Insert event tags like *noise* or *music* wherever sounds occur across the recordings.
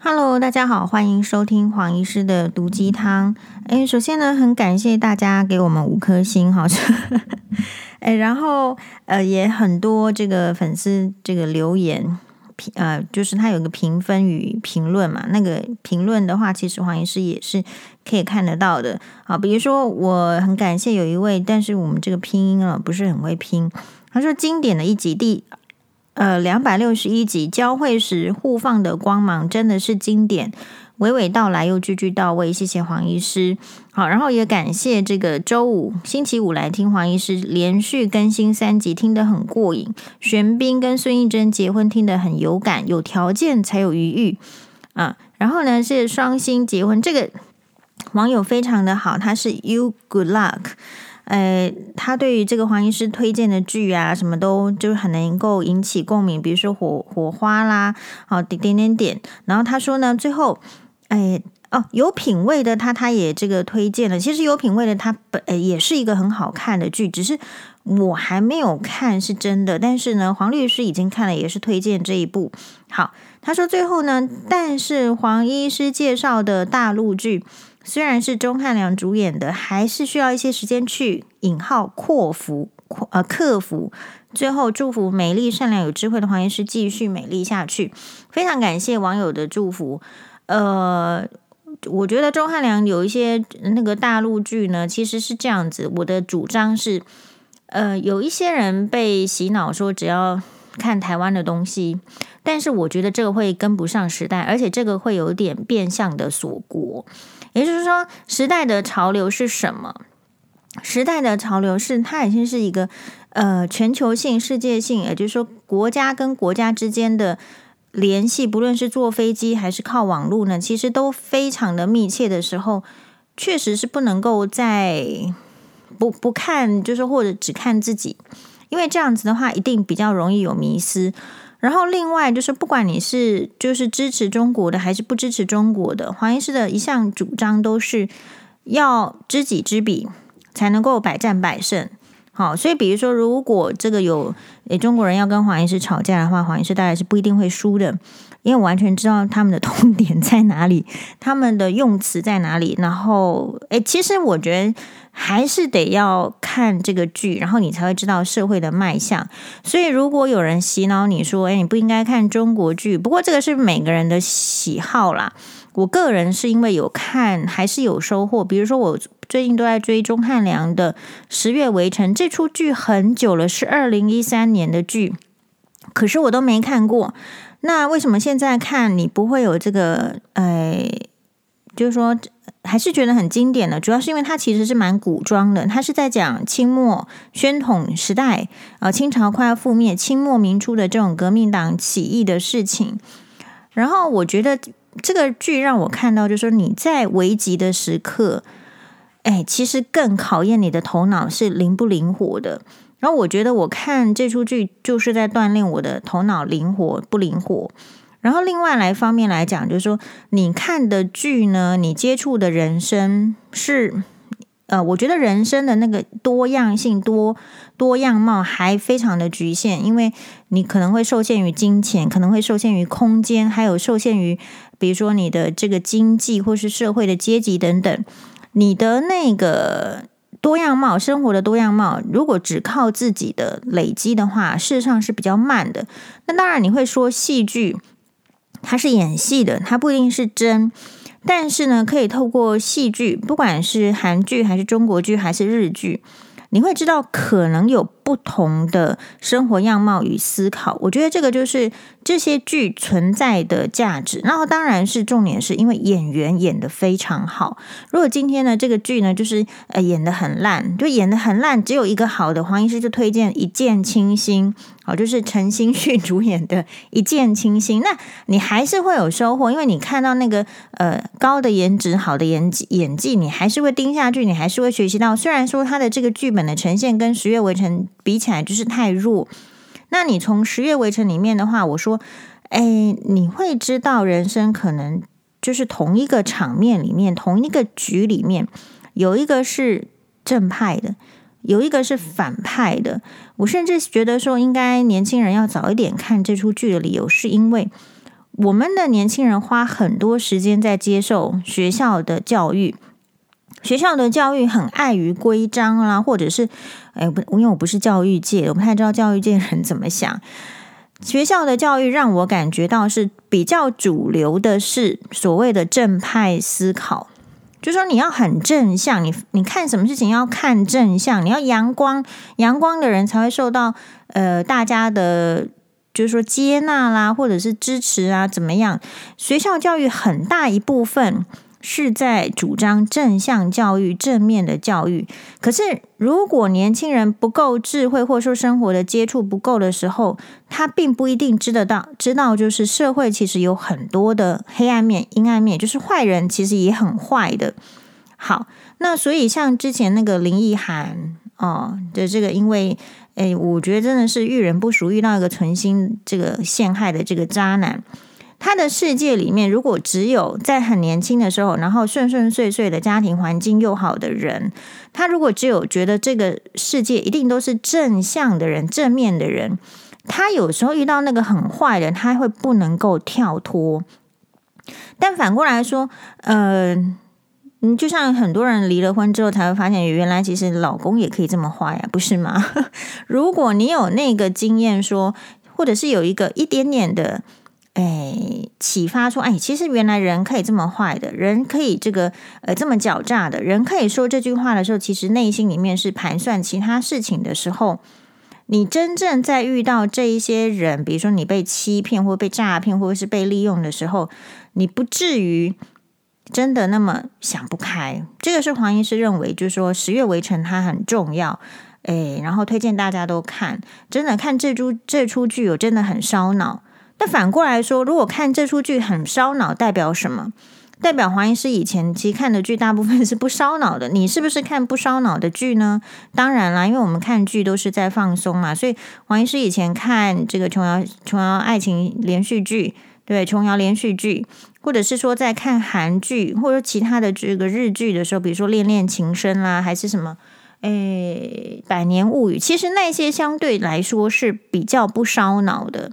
Hello，大家好，欢迎收听黄医师的毒鸡汤。诶，首先呢，很感谢大家给我们五颗星，好像，诶，然后呃，也很多这个粉丝这个留言评，呃，就是他有个评分与评论嘛，那个评论的话，其实黄医师也是可以看得到的。好，比如说我很感谢有一位，但是我们这个拼音啊不是很会拼，他说经典的一集第。呃，两百六十一集交汇时互放的光芒真的是经典，娓娓道来又句句到位。谢谢黄医师，好，然后也感谢这个周五、星期五来听黄医师连续更新三集，听得很过瘾。玄彬跟孙艺珍结婚听得很有感，有条件才有余裕啊。然后呢是双星结婚，这个网友非常的好，他是 You Good Luck。呃，他对于这个黄医师推荐的剧啊，什么都就是很能够引起共鸣，比如说火火花啦，好点点点点。然后他说呢，最后，哎哦，有品位的他，他也这个推荐了。其实有品位的他本呃也是一个很好看的剧，只是我还没有看，是真的。但是呢，黄律师已经看了，也是推荐这一部。好，他说最后呢，但是黄医师介绍的大陆剧。虽然是钟汉良主演的，还是需要一些时间去引号扩服，呃克服。最后祝福美丽、善良、有智慧的黄医师继续美丽下去。非常感谢网友的祝福。呃，我觉得钟汉良有一些那个大陆剧呢，其实是这样子。我的主张是，呃，有一些人被洗脑说只要看台湾的东西，但是我觉得这个会跟不上时代，而且这个会有点变相的锁国。也就是说，时代的潮流是什么？时代的潮流是它已经是一个呃全球性、世界性，也就是说，国家跟国家之间的联系，不论是坐飞机还是靠网络呢，其实都非常的密切的时候，确实是不能够在不不看，就是或者只看自己，因为这样子的话，一定比较容易有迷失。然后，另外就是，不管你是就是支持中国的，还是不支持中国的，黄医师的一项主张都是要知己知彼，才能够百战百胜。好，所以比如说，如果这个有诶中国人要跟黄医师吵架的话，黄医师大概是不一定会输的，因为我完全知道他们的痛点在哪里，他们的用词在哪里。然后，诶，其实我觉得。还是得要看这个剧，然后你才会知道社会的脉象。所以，如果有人洗脑你说：“诶，你不应该看中国剧。”不过，这个是每个人的喜好啦。我个人是因为有看，还是有收获。比如说，我最近都在追钟汉良的《十月围城》这出剧，很久了，是二零一三年的剧，可是我都没看过。那为什么现在看你不会有这个？哎，就是说。还是觉得很经典的，主要是因为它其实是蛮古装的，它是在讲清末宣统时代，呃，清朝快要覆灭，清末民初的这种革命党起义的事情。然后我觉得这个剧让我看到，就是说你在危急的时刻，哎，其实更考验你的头脑是灵不灵活的。然后我觉得我看这出剧就是在锻炼我的头脑灵活不灵活。然后，另外来方面来讲，就是说，你看的剧呢，你接触的人生是，呃，我觉得人生的那个多样性、多多样貌还非常的局限，因为你可能会受限于金钱，可能会受限于空间，还有受限于，比如说你的这个经济或是社会的阶级等等，你的那个多样貌、生活的多样貌，如果只靠自己的累积的话，事实上是比较慢的。那当然，你会说戏剧。他是演戏的，他不一定是真，但是呢，可以透过戏剧，不管是韩剧还是中国剧还是日剧，你会知道可能有不同的生活样貌与思考。我觉得这个就是这些剧存在的价值。然后当然是重点是因为演员演得非常好。如果今天呢这个剧呢就是呃演得很烂，就演得很烂，只有一个好的，黄医师就推荐《一见倾心》。哦，就是陈星旭主演的《一见倾心》，那你还是会有收获，因为你看到那个呃高的颜值、好的演技，演技你还是会盯下去，你还是会学习到。虽然说他的这个剧本的呈现跟《十月围城》比起来就是太弱，那你从《十月围城》里面的话，我说，哎，你会知道人生可能就是同一个场面里面，同一个局里面，有一个是正派的。有一个是反派的，我甚至觉得说，应该年轻人要早一点看这出剧的理由，是因为我们的年轻人花很多时间在接受学校的教育，学校的教育很碍于规章啦，或者是，哎，不，因为我不是教育界，我不太知道教育界人怎么想。*laughs* 学校的教育让我感觉到是比较主流的，是所谓的正派思考，就说你要很正向，你你看什么事情要看正向，你要阳光，阳光的人才会受到呃大家的。就是说接纳啦，或者是支持啊，怎么样？学校教育很大一部分是在主张正向教育、正面的教育。可是，如果年轻人不够智慧，或者说生活的接触不够的时候，他并不一定知得到，知道就是社会其实有很多的黑暗面、阴暗面，就是坏人其实也很坏的。好，那所以像之前那个林奕含哦的这个，因为。哎，我觉得真的是遇人不淑，遇到一个存心这个陷害的这个渣男。他的世界里面，如果只有在很年轻的时候，然后顺顺遂遂的家庭环境又好的人，他如果只有觉得这个世界一定都是正向的人、正面的人，他有时候遇到那个很坏的，他会不能够跳脱。但反过来说，呃。嗯，就像很多人离了婚之后才会发现，原来其实老公也可以这么坏呀，不是吗？*laughs* 如果你有那个经验说，或者是有一个一点点的，哎，启发说，哎，其实原来人可以这么坏的，人可以这个呃这么狡诈的，人可以说这句话的时候，其实内心里面是盘算其他事情的时候，你真正在遇到这一些人，比如说你被欺骗或被诈骗或者是被利用的时候，你不至于。真的那么想不开？这个是黄医师认为，就是说《十月围城》它很重要，诶，然后推荐大家都看。真的看这出这出剧，我真的很烧脑。但反过来说，如果看这出剧很烧脑，代表什么？代表黄医师以前其实看的剧大部分是不烧脑的。你是不是看不烧脑的剧呢？当然啦，因为我们看剧都是在放松嘛，所以黄医师以前看这个琼瑶琼瑶爱情连续剧。对，琼瑶连续剧，或者是说在看韩剧或者其他的这个日剧的时候，比如说《恋恋情深》啦，还是什么，诶，《百年物语》，其实那些相对来说是比较不烧脑的。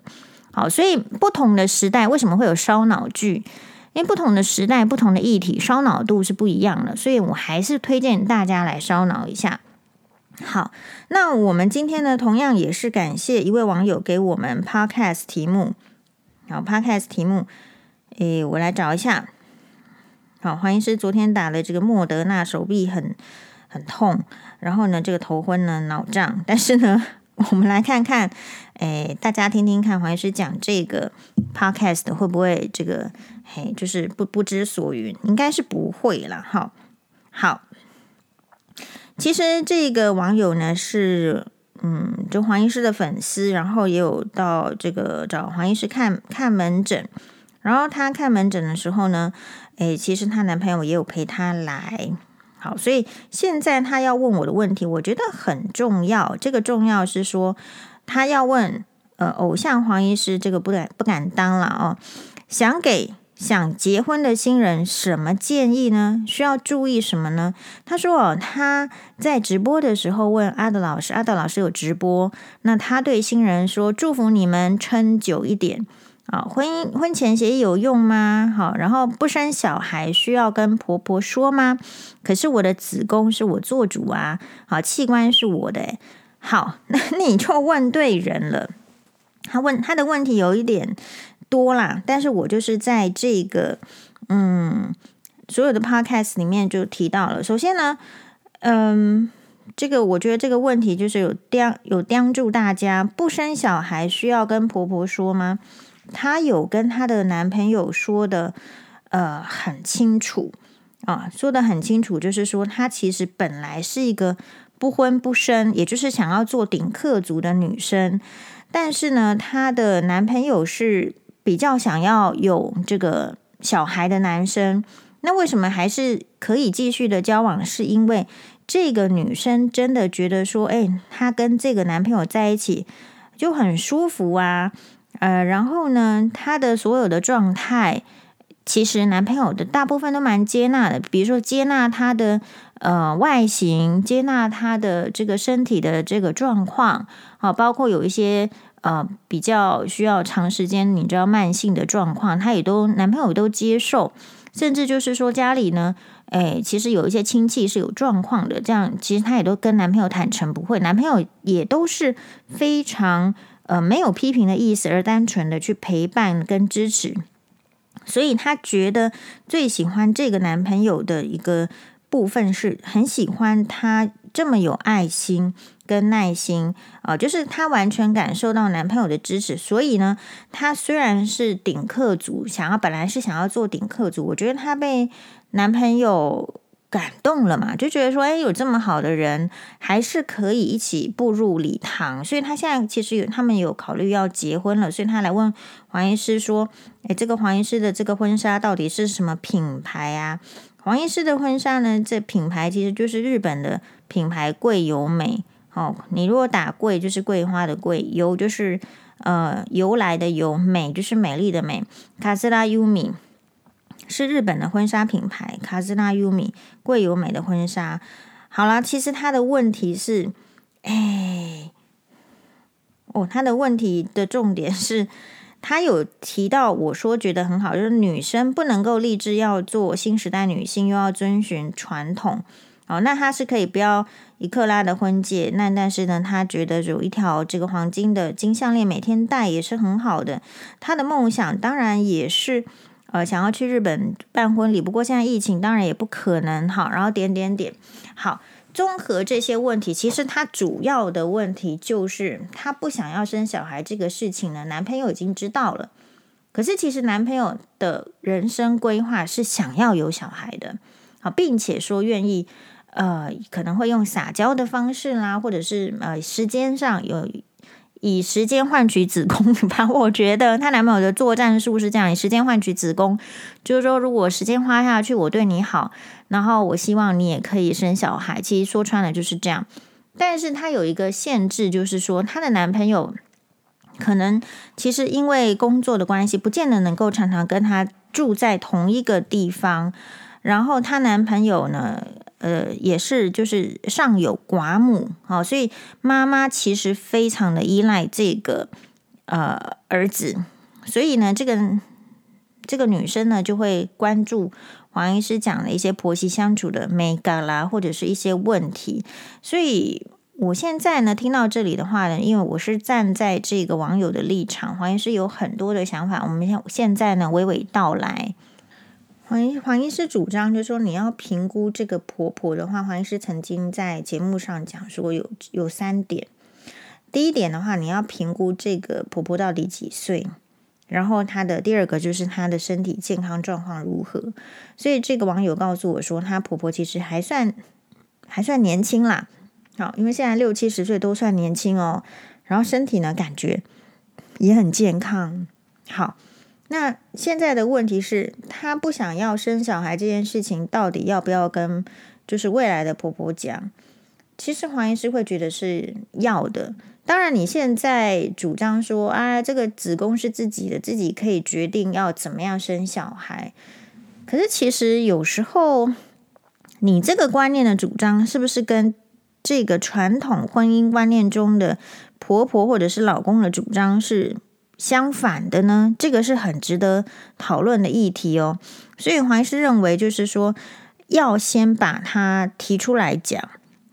好，所以不同的时代为什么会有烧脑剧？因为不同的时代、不同的议题，烧脑度是不一样的。所以我还是推荐大家来烧脑一下。好，那我们今天呢，同样也是感谢一位网友给我们 Podcast 题目。好，Podcast 题目，诶，我来找一下。好，黄医师昨天打了这个莫德纳，手臂很很痛，然后呢，这个头昏呢，脑胀。但是呢，*laughs* 我们来看看，诶，大家听听看，黄医师讲这个 Podcast 会不会这个，嘿，就是不不知所云？应该是不会啦。好，好，其实这个网友呢是。嗯，就黄医师的粉丝，然后也有到这个找黄医师看看门诊，然后他看门诊的时候呢，诶，其实她男朋友也有陪她来，好，所以现在他要问我的问题，我觉得很重要。这个重要是说，他要问呃，偶像黄医师，这个不敢不敢当了哦，想给。想结婚的新人什么建议呢？需要注意什么呢？他说哦，他在直播的时候问阿德老师，阿德老师有直播，那他对新人说：祝福你们撑久一点啊！婚姻婚前协议有用吗？好，然后不生小孩需要跟婆婆说吗？可是我的子宫是我做主啊，好，器官是我的，好，*laughs* 那你就问对人了。他问他的问题有一点。多啦，但是我就是在这个嗯所有的 podcast 里面就提到了。首先呢，嗯，这个我觉得这个问题就是有叮有叮嘱大家，不生小孩需要跟婆婆说吗？她有跟她的男朋友说的，呃，很清楚啊，说的很清楚，就是说她其实本来是一个不婚不生，也就是想要做顶客族的女生，但是呢，她的男朋友是。比较想要有这个小孩的男生，那为什么还是可以继续的交往？是因为这个女生真的觉得说，哎，她跟这个男朋友在一起就很舒服啊，呃，然后呢，她的所有的状态，其实男朋友的大部分都蛮接纳的，比如说接纳她的呃外形，接纳她的这个身体的这个状况，好，包括有一些。呃比较需要长时间，你知道慢性的状况，她也都男朋友都接受，甚至就是说家里呢，哎，其实有一些亲戚是有状况的，这样其实她也都跟男朋友坦诚不会，男朋友也都是非常呃没有批评的意思，而单纯的去陪伴跟支持。所以她觉得最喜欢这个男朋友的一个部分是很喜欢他这么有爱心跟耐心啊、就是她完全感受到男朋友的支持。所以呢，她虽然是顶客族，想要本来是想要做顶客族，我觉得她被男朋友感动了嘛，就觉得说，哎，有这么好的人，还是可以一起步入礼堂。所以她现在其实有他们有考虑要结婚了，所以她来问黄医师说。哎，这个黄医师的这个婚纱到底是什么品牌啊？黄医师的婚纱呢？这品牌其实就是日本的品牌桂由美。哦，你如果打桂就是桂花的桂，由就是呃由来的由，美就是美丽的美。卡姿拉优米是日本的婚纱品牌，卡姿拉优米桂由美的婚纱。好了，其实他的问题是，哎，哦，他的问题的重点是。他有提到，我说觉得很好，就是女生不能够立志要做新时代女性，又要遵循传统。哦，那他是可以不要一克拉的婚戒，那但是呢，他觉得有一条这个黄金的金项链，每天戴也是很好的。他的梦想当然也是呃想要去日本办婚礼，不过现在疫情当然也不可能。好，然后点点点，好。综合这些问题，其实他主要的问题就是他不想要生小孩这个事情呢，男朋友已经知道了。可是其实男朋友的人生规划是想要有小孩的，好，并且说愿意，呃，可能会用撒娇的方式啦，或者是呃时间上有。以时间换取子宫吧，我觉得她男朋友的作战术是这样：以时间换取子宫，就是说，如果时间花下去，我对你好，然后我希望你也可以生小孩。其实说穿了就是这样。但是她有一个限制，就是说，她的男朋友可能其实因为工作的关系，不见得能够常常跟她住在同一个地方。然后她男朋友呢？呃，也是，就是上有寡母，好，所以妈妈其实非常的依赖这个呃儿子，所以呢，这个这个女生呢就会关注黄医师讲的一些婆媳相处的美感啦，或者是一些问题。所以我现在呢听到这里的话呢，因为我是站在这个网友的立场，黄医师有很多的想法，我们现现在呢娓娓道来。黄医黄医师主张，就是说你要评估这个婆婆的话，黄医师曾经在节目上讲说有有三点。第一点的话，你要评估这个婆婆到底几岁，然后她的第二个就是她的身体健康状况如何。所以这个网友告诉我说，她婆婆其实还算还算年轻啦。好，因为现在六七十岁都算年轻哦。然后身体呢，感觉也很健康。好。那现在的问题是，她不想要生小孩这件事情，到底要不要跟就是未来的婆婆讲？其实黄医师会觉得是要的。当然，你现在主张说啊，这个子宫是自己的，自己可以决定要怎么样生小孩。可是其实有时候，你这个观念的主张，是不是跟这个传统婚姻观念中的婆婆或者是老公的主张是？相反的呢，这个是很值得讨论的议题哦。所以黄医师认为，就是说要先把它提出来讲。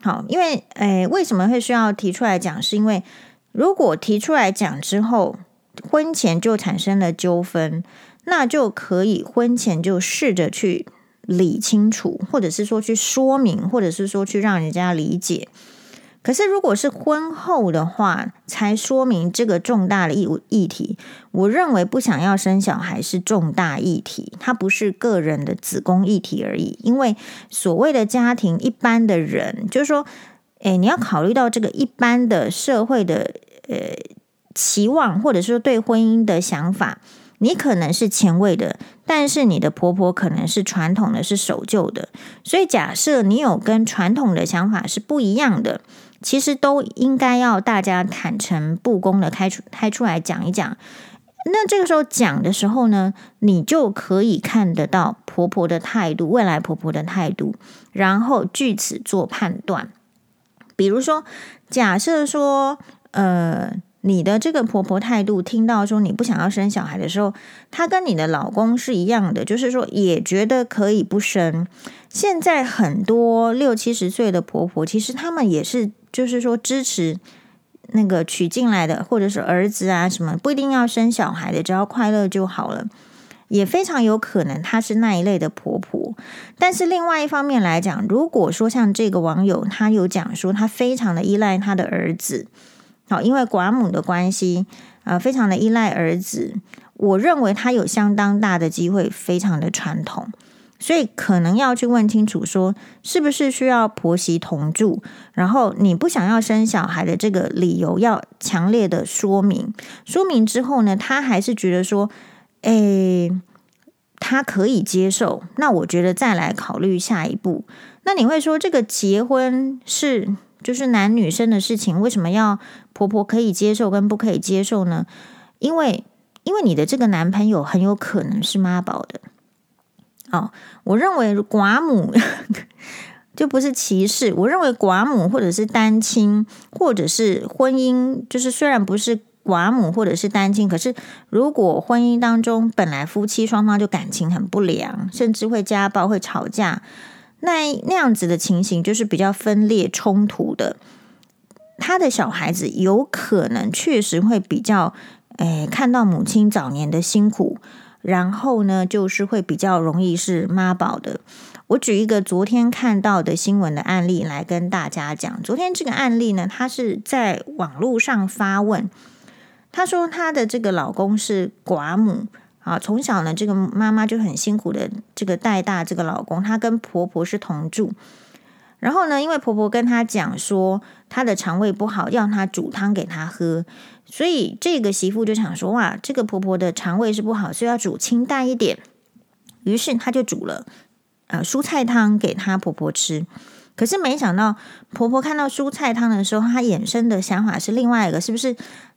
好，因为诶，为什么会需要提出来讲？是因为如果提出来讲之后，婚前就产生了纠纷，那就可以婚前就试着去理清楚，或者是说去说明，或者是说去让人家理解。可是，如果是婚后的话，才说明这个重大的议议题，我认为不想要生小孩是重大议题，它不是个人的子宫议题而已。因为所谓的家庭，一般的人就是说，诶，你要考虑到这个一般的社会的呃期望，或者说对婚姻的想法，你可能是前卫的，但是你的婆婆可能是传统的，是守旧的。所以，假设你有跟传统的想法是不一样的。其实都应该要大家坦诚不公的开出开出来讲一讲。那这个时候讲的时候呢，你就可以看得到婆婆的态度，未来婆婆的态度，然后据此做判断。比如说，假设说，呃，你的这个婆婆态度，听到说你不想要生小孩的时候，她跟你的老公是一样的，就是说也觉得可以不生。现在很多六七十岁的婆婆，其实他们也是，就是说支持那个娶进来的，或者是儿子啊什么，不一定要生小孩的，只要快乐就好了。也非常有可能她是那一类的婆婆。但是另外一方面来讲，如果说像这个网友，他有讲说他非常的依赖他的儿子。好，因为寡母的关系，呃，非常的依赖儿子。我认为他有相当大的机会，非常的传统，所以可能要去问清楚，说是不是需要婆媳同住，然后你不想要生小孩的这个理由要强烈的说明。说明之后呢，他还是觉得说，诶，他可以接受。那我觉得再来考虑下一步。那你会说，这个结婚是？就是男女生的事情，为什么要婆婆可以接受跟不可以接受呢？因为，因为你的这个男朋友很有可能是妈宝的。哦，我认为寡母 *laughs* 就不是歧视，我认为寡母或者是单亲，或者是婚姻，就是虽然不是寡母或者是单亲，可是如果婚姻当中本来夫妻双方就感情很不良，甚至会家暴、会吵架。那那样子的情形就是比较分裂冲突的，他的小孩子有可能确实会比较，诶，看到母亲早年的辛苦，然后呢，就是会比较容易是妈宝的。我举一个昨天看到的新闻的案例来跟大家讲。昨天这个案例呢，她是在网络上发问，她说她的这个老公是寡母。啊，从小呢，这个妈妈就很辛苦的这个带大这个老公，她跟婆婆是同住。然后呢，因为婆婆跟她讲说她的肠胃不好，要她煮汤给她喝，所以这个媳妇就想说，哇，这个婆婆的肠胃是不好，所以要煮清淡一点。于是她就煮了呃蔬菜汤给她婆婆吃。可是没想到，婆婆看到蔬菜汤的时候，她衍生的想法是另外一个，是不是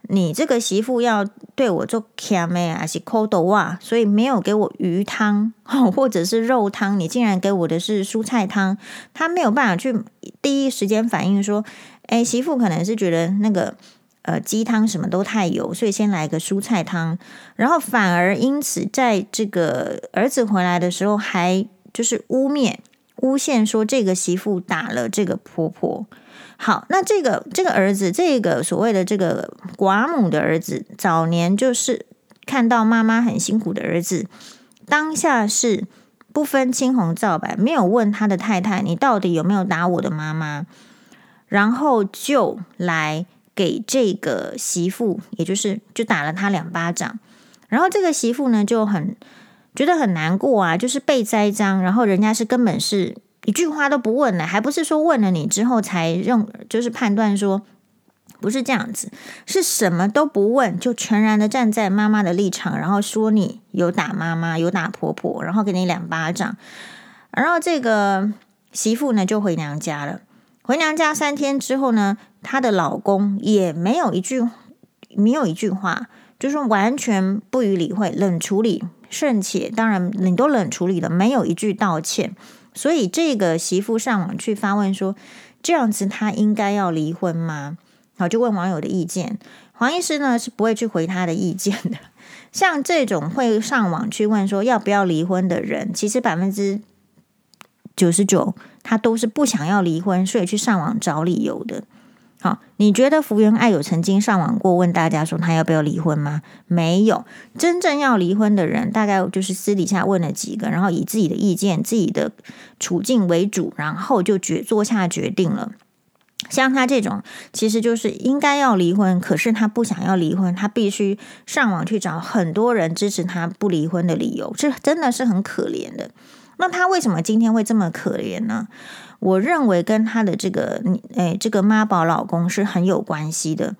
你这个媳妇要对我做卡咩还是抠豆啊？所以没有给我鱼汤 *laughs* 或者是肉汤，你竟然给我的是蔬菜汤。她没有办法去第一时间反应说，哎，媳妇可能是觉得那个呃鸡汤什么都太油，所以先来个蔬菜汤，然后反而因此在这个儿子回来的时候，还就是污蔑。诬陷说这个媳妇打了这个婆婆。好，那这个这个儿子，这个所谓的这个寡母的儿子，早年就是看到妈妈很辛苦的儿子，当下是不分青红皂白，没有问他的太太，你到底有没有打我的妈妈，然后就来给这个媳妇，也就是就打了他两巴掌，然后这个媳妇呢就很。觉得很难过啊，就是被栽赃，然后人家是根本是一句话都不问的，还不是说问了你之后才认，就是判断说不是这样子，是什么都不问，就全然的站在妈妈的立场，然后说你有打妈妈，有打婆婆，然后给你两巴掌，然后这个媳妇呢就回娘家了。回娘家三天之后呢，她的老公也没有一句没有一句话，就是完全不予理会，冷处理。甚且，当然你都冷处理了，没有一句道歉，所以这个媳妇上网去发问说：“这样子她应该要离婚吗？”好，就问网友的意见。黄医师呢是不会去回他的意见的。像这种会上网去问说要不要离婚的人，其实百分之九十九他都是不想要离婚，所以去上网找理由的。好，你觉得福原爱有曾经上网过问大家说他要不要离婚吗？没有，真正要离婚的人大概就是私底下问了几个，然后以自己的意见、自己的处境为主，然后就决做下决定了。像他这种，其实就是应该要离婚，可是他不想要离婚，他必须上网去找很多人支持他不离婚的理由，这真的是很可怜的。那他为什么今天会这么可怜呢？我认为跟他的这个，诶，这个妈宝老公是很有关系的。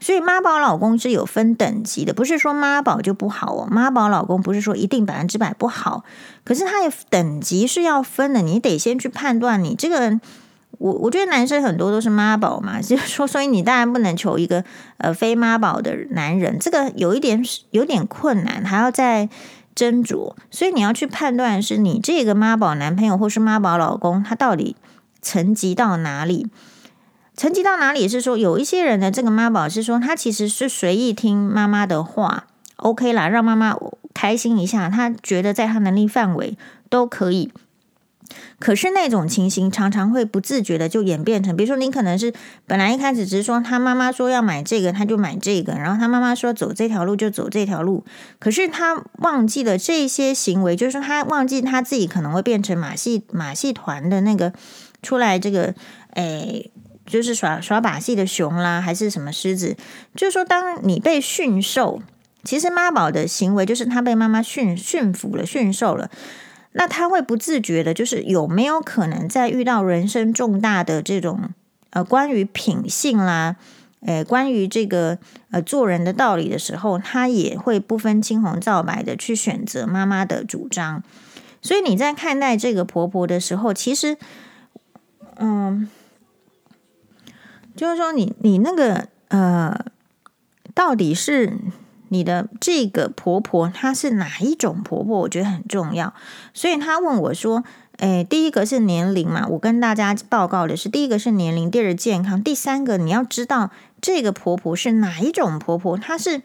所以妈宝老公是有分等级的，不是说妈宝就不好哦。妈宝老公不是说一定百分之百不好，可是他的等级是要分的。你得先去判断你这个。我我觉得男生很多都是妈宝嘛，*laughs* 就是说，所以你当然不能求一个呃非妈宝的男人，这个有一点有点困难，还要在。斟酌，所以你要去判断是你这个妈宝男朋友或是妈宝老公，他到底层级到哪里？层级到哪里是说，有一些人的这个妈宝是说，他其实是随意听妈妈的话，OK 啦，让妈妈开心一下，他觉得在他能力范围都可以。可是那种情形常常会不自觉的就演变成，比如说你可能是本来一开始只是说他妈妈说要买这个，他就买这个，然后他妈妈说走这条路就走这条路，可是他忘记了这些行为，就是他忘记他自己可能会变成马戏马戏团的那个出来这个诶。就是耍耍把戏的熊啦，还是什么狮子？就是说，当你被驯兽，其实妈宝的行为就是他被妈妈驯驯服了、驯兽了。那他会不自觉的，就是有没有可能在遇到人生重大的这种呃关于品性啦，呃关于这个呃做人的道理的时候，他也会不分青红皂白的去选择妈妈的主张。所以你在看待这个婆婆的时候，其实，嗯。就是说你，你你那个呃，到底是你的这个婆婆，她是哪一种婆婆？我觉得很重要。所以她问我说：“诶，第一个是年龄嘛？我跟大家报告的是，第一个是年龄，第二健康，第三个你要知道这个婆婆是哪一种婆婆？她是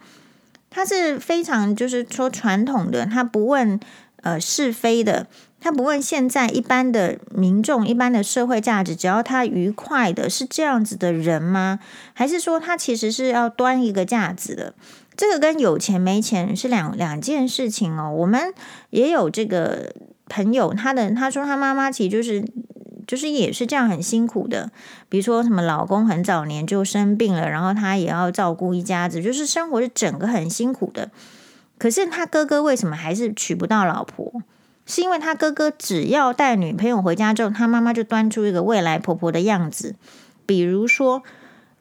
她是非常就是说传统的，她不问呃是非的。”他不问现在一般的民众、一般的社会价值，只要他愉快的，是这样子的人吗？还是说他其实是要端一个架子的？这个跟有钱没钱是两两件事情哦。我们也有这个朋友，他的他说他妈妈其实就是就是也是这样很辛苦的，比如说什么老公很早年就生病了，然后他也要照顾一家子，就是生活是整个很辛苦的。可是他哥哥为什么还是娶不到老婆？是因为他哥哥只要带女朋友回家之后，他妈妈就端出一个未来婆婆的样子，比如说，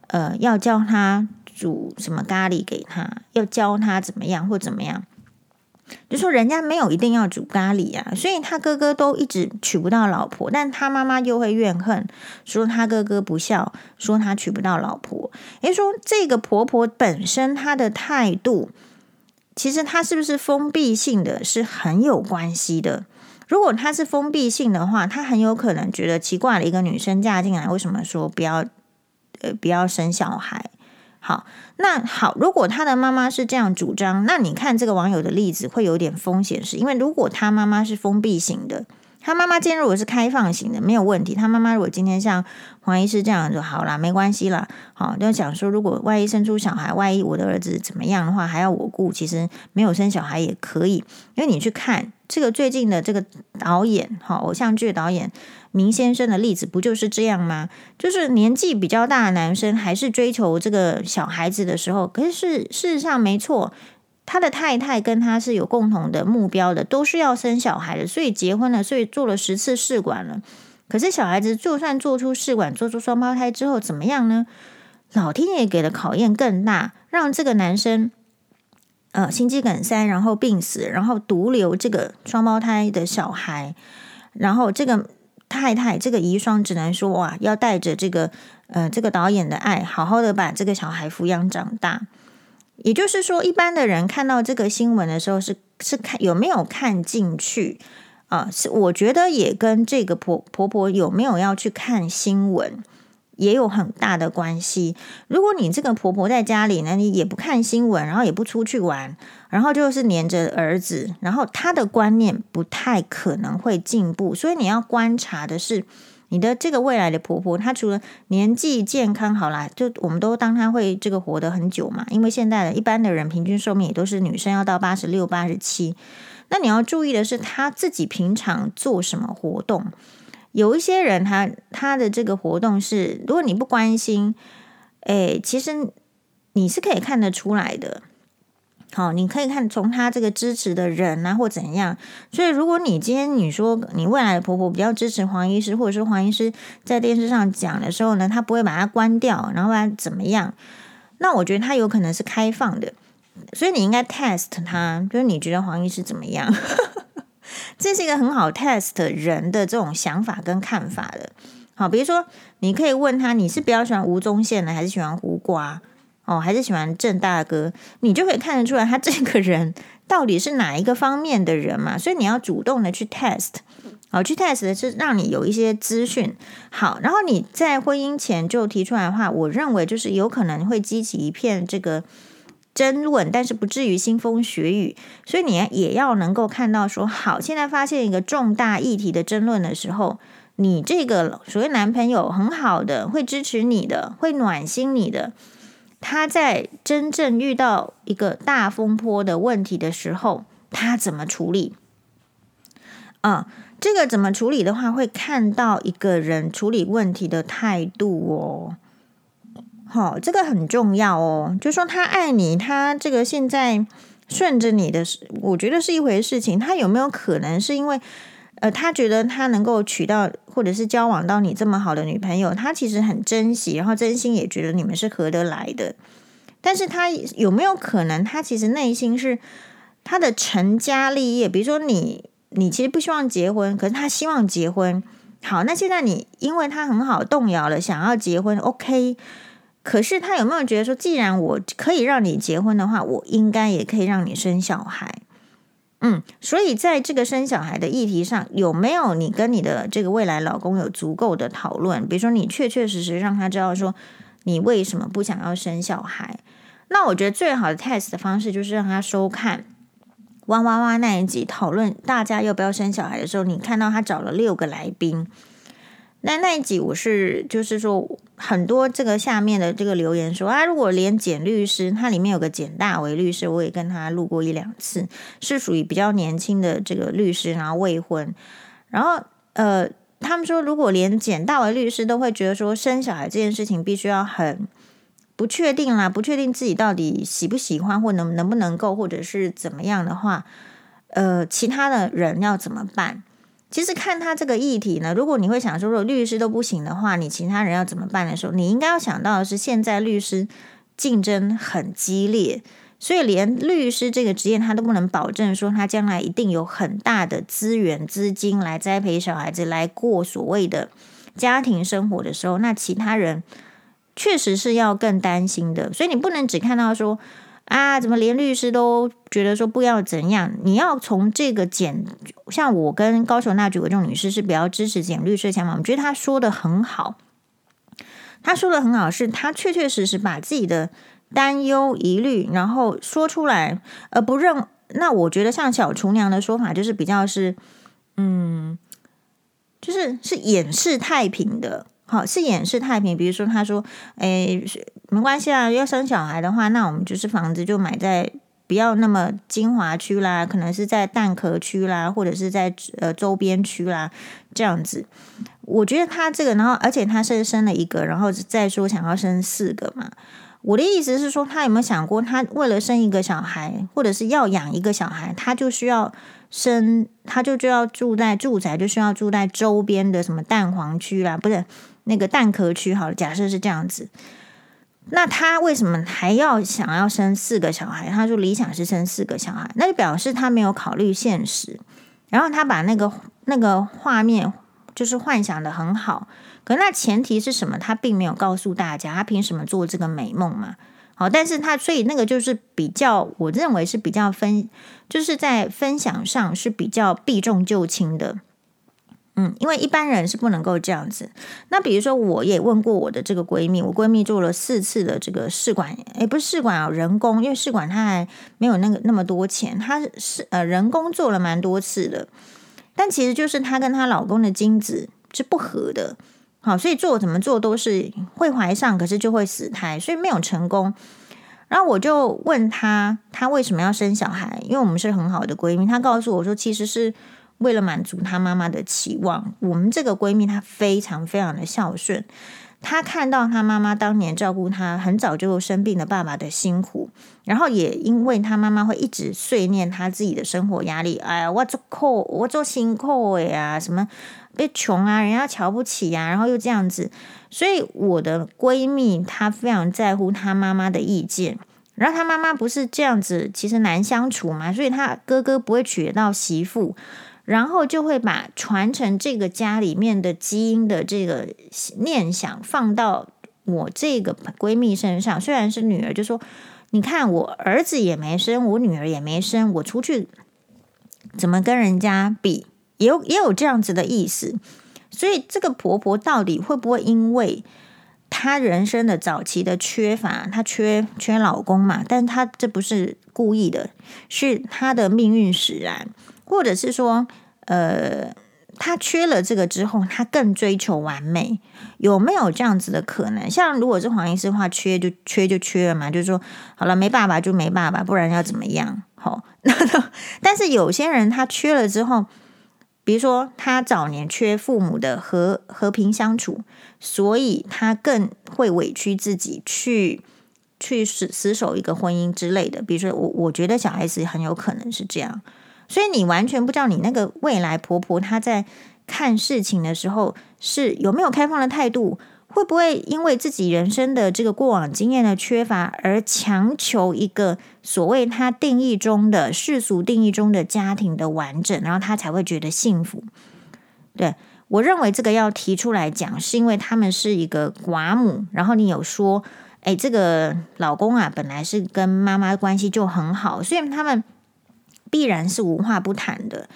呃，要叫他煮什么咖喱给他，要教他怎么样或怎么样，就说人家没有一定要煮咖喱啊，所以他哥哥都一直娶不到老婆，但他妈妈又会怨恨，说他哥哥不孝，说他娶不到老婆，也说这个婆婆本身她的态度。其实她是不是封闭性的，是很有关系的。如果她是封闭性的话，她很有可能觉得奇怪的一个女生嫁进来，为什么说不要呃不要生小孩？好，那好，如果他的妈妈是这样主张，那你看这个网友的例子会有点风险，是因为如果他妈妈是封闭型的。他妈妈今天如果是开放型的，没有问题。他妈妈如果今天像黄医师这样就好了，没关系啦。好，就讲说，如果万一生出小孩，万一我的儿子怎么样的话，还要我顾，其实没有生小孩也可以。因为你去看这个最近的这个导演，哈，偶像剧导演明先生的例子，不就是这样吗？就是年纪比较大的男生还是追求这个小孩子的时候，可是事实上没错。他的太太跟他是有共同的目标的，都是要生小孩的，所以结婚了，所以做了十次试管了。可是小孩子就算做出试管，做出双胞胎之后怎么样呢？老天爷给的考验更大，让这个男生呃心肌梗塞，然后病死，然后独留这个双胞胎的小孩，然后这个太太这个遗孀只能说哇，要带着这个呃这个导演的爱，好好的把这个小孩抚养长大。也就是说，一般的人看到这个新闻的时候是，是是看有没有看进去啊？是我觉得也跟这个婆婆婆有没有要去看新闻也有很大的关系。如果你这个婆婆在家里呢，你也不看新闻，然后也不出去玩，然后就是黏着儿子，然后她的观念不太可能会进步。所以你要观察的是。你的这个未来的婆婆，她除了年纪健康好啦，就我们都当她会这个活得很久嘛，因为现在的一般的人平均寿命也都是女生要到八十六、八十七。那你要注意的是，她自己平常做什么活动？有一些人他，他的这个活动是，如果你不关心，哎，其实你是可以看得出来的。好，你可以看从他这个支持的人啊，或怎样。所以，如果你今天你说你未来的婆婆比较支持黄医师，或者说黄医师在电视上讲的时候呢，他不会把它关掉，然后他怎么样？那我觉得他有可能是开放的，所以你应该 test 他，就是你觉得黄医师怎么样？这是一个很好 test 人的这种想法跟看法的。好，比如说你可以问他，你是比较喜欢吴宗宪呢，还是喜欢胡瓜？哦，还是喜欢郑大哥，你就可以看得出来他这个人到底是哪一个方面的人嘛。所以你要主动的去 test，好，去 test 是让你有一些资讯。好，然后你在婚姻前就提出来的话，我认为就是有可能会激起一片这个争论，但是不至于腥风血雨。所以你也要能够看到说，好，现在发现一个重大议题的争论的时候。你这个所谓男朋友很好的，会支持你的，会暖心你的。他在真正遇到一个大风波的问题的时候，他怎么处理？嗯，这个怎么处理的话，会看到一个人处理问题的态度哦。好，这个很重要哦。就说他爱你，他这个现在顺着你的，我觉得是一回事情。他有没有可能是因为？呃，他觉得他能够娶到或者是交往到你这么好的女朋友，他其实很珍惜，然后真心也觉得你们是合得来的。但是他有没有可能，他其实内心是他的成家立业？比如说你，你其实不希望结婚，可是他希望结婚。好，那现在你因为他很好动摇了，想要结婚，OK。可是他有没有觉得说，既然我可以让你结婚的话，我应该也可以让你生小孩？嗯，所以在这个生小孩的议题上，有没有你跟你的这个未来老公有足够的讨论？比如说，你确确实实让他知道说你为什么不想要生小孩？那我觉得最好的 test 的方式就是让他收看哇哇哇那一集讨论大家要不要生小孩的时候，你看到他找了六个来宾。那那一集我是就是说很多这个下面的这个留言说啊，如果连简律师，他里面有个简大为律师，我也跟他录过一两次，是属于比较年轻的这个律师，然后未婚，然后呃，他们说如果连简大为律师都会觉得说生小孩这件事情必须要很不确定啦，不确定自己到底喜不喜欢或能能不能够或者是怎么样的话，呃，其他的人要怎么办？其实看他这个议题呢，如果你会想说，如果律师都不行的话，你其他人要怎么办的时候，你应该要想到的是，现在律师竞争很激烈，所以连律师这个职业他都不能保证说他将来一定有很大的资源资金来栽培小孩子，来过所谓的家庭生活的时候，那其他人确实是要更担心的。所以你不能只看到说。啊，怎么连律师都觉得说不要怎样？你要从这个简，像我跟高雄那举这种女士是比较支持简律师的想法，我觉得她说的很好。她说的很好，是她确确实实把自己的担忧疑虑，然后说出来，而不认。那我觉得像小厨娘的说法，就是比较是，嗯，就是是掩饰太平的。好，是掩饰太平。比如说，他说：“哎，没关系啊，要生小孩的话，那我们就是房子就买在不要那么精华区啦，可能是在蛋壳区啦，或者是在呃周边区啦，这样子。”我觉得他这个，然后而且他是生了一个，然后再说想要生四个嘛。我的意思是说，他有没有想过，他为了生一个小孩，或者是要养一个小孩，他就需要。生他就就要住在住宅，就需要住在周边的什么蛋黄区啦，不是那个蛋壳区。好了，假设是这样子，那他为什么还要想要生四个小孩？他说理想是生四个小孩，那就表示他没有考虑现实。然后他把那个那个画面就是幻想的很好，可那前提是什么？他并没有告诉大家，他凭什么做这个美梦嘛？好，但是他所以那个就是比较，我认为是比较分，就是在分享上是比较避重就轻的，嗯，因为一般人是不能够这样子。那比如说，我也问过我的这个闺蜜，我闺蜜做了四次的这个试管，诶，不是试管啊，人工，因为试管她还没有那个那么多钱，她是呃人工做了蛮多次的，但其实就是她跟她老公的精子是不合的。好，所以做怎么做都是会怀上，可是就会死胎，所以没有成功。然后我就问她，她为什么要生小孩？因为我们是很好的闺蜜，她告诉我说，其实是为了满足她妈妈的期望。我们这个闺蜜她非常非常的孝顺，她看到她妈妈当年照顾她很早就生病的爸爸的辛苦，然后也因为她妈妈会一直碎念她自己的生活压力，哎呀，我做苦，我做辛苦的呀，什么。被穷啊，人家瞧不起呀、然后又这样子，所以我的闺蜜她非常在乎她妈妈的意见，然后她妈妈不是这样子，其实难相处嘛，所以她哥哥不会娶得到媳妇，然后就会把传承这个家里面的基因的这个念想放到我这个闺蜜身上，虽然是女儿，就说你看我儿子也没生，我女儿也没生，我出去怎么跟人家比？也有也有这样子的意思。所以这个婆婆到底会不会因为她人生的早期的缺乏，她缺缺老公嘛？但她这不是故意的，是她的命运使然，或者是说，呃。他缺了这个之后，他更追求完美，有没有这样子的可能？像如果是黄医师的话，缺就缺就缺了嘛，就是说好了，没爸爸就没爸爸，不然要怎么样？*laughs* 好，但是有些人他缺了之后，比如说他早年缺父母的和和平相处，所以他更会委屈自己去去死死守一个婚姻之类的。比如说我我觉得小孩子很有可能是这样。所以你完全不知道你那个未来婆婆她在看事情的时候是有没有开放的态度，会不会因为自己人生的这个过往经验的缺乏而强求一个所谓她定义中的世俗定义中的家庭的完整，然后她才会觉得幸福。对，我认为这个要提出来讲，是因为他们是一个寡母，然后你有说，哎，这个老公啊本来是跟妈妈关系就很好，所以他们。必然是无话不谈的。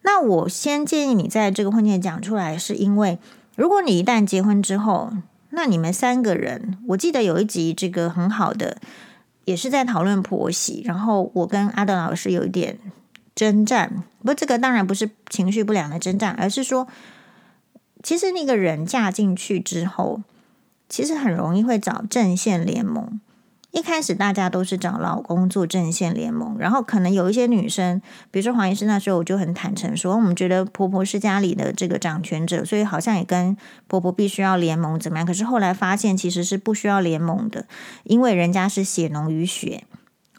那我先建议你在这个婚前讲出来，是因为如果你一旦结婚之后，那你们三个人，我记得有一集这个很好的，也是在讨论婆媳。然后我跟阿德老师有一点征战，不这个当然不是情绪不良的征战，而是说，其实那个人嫁进去之后，其实很容易会找阵线联盟。一开始大家都是找老公做阵线联盟，然后可能有一些女生，比如说黄医师那时候我就很坦诚说，我们觉得婆婆是家里的这个掌权者，所以好像也跟婆婆必须要联盟怎么样？可是后来发现其实是不需要联盟的，因为人家是血浓于血，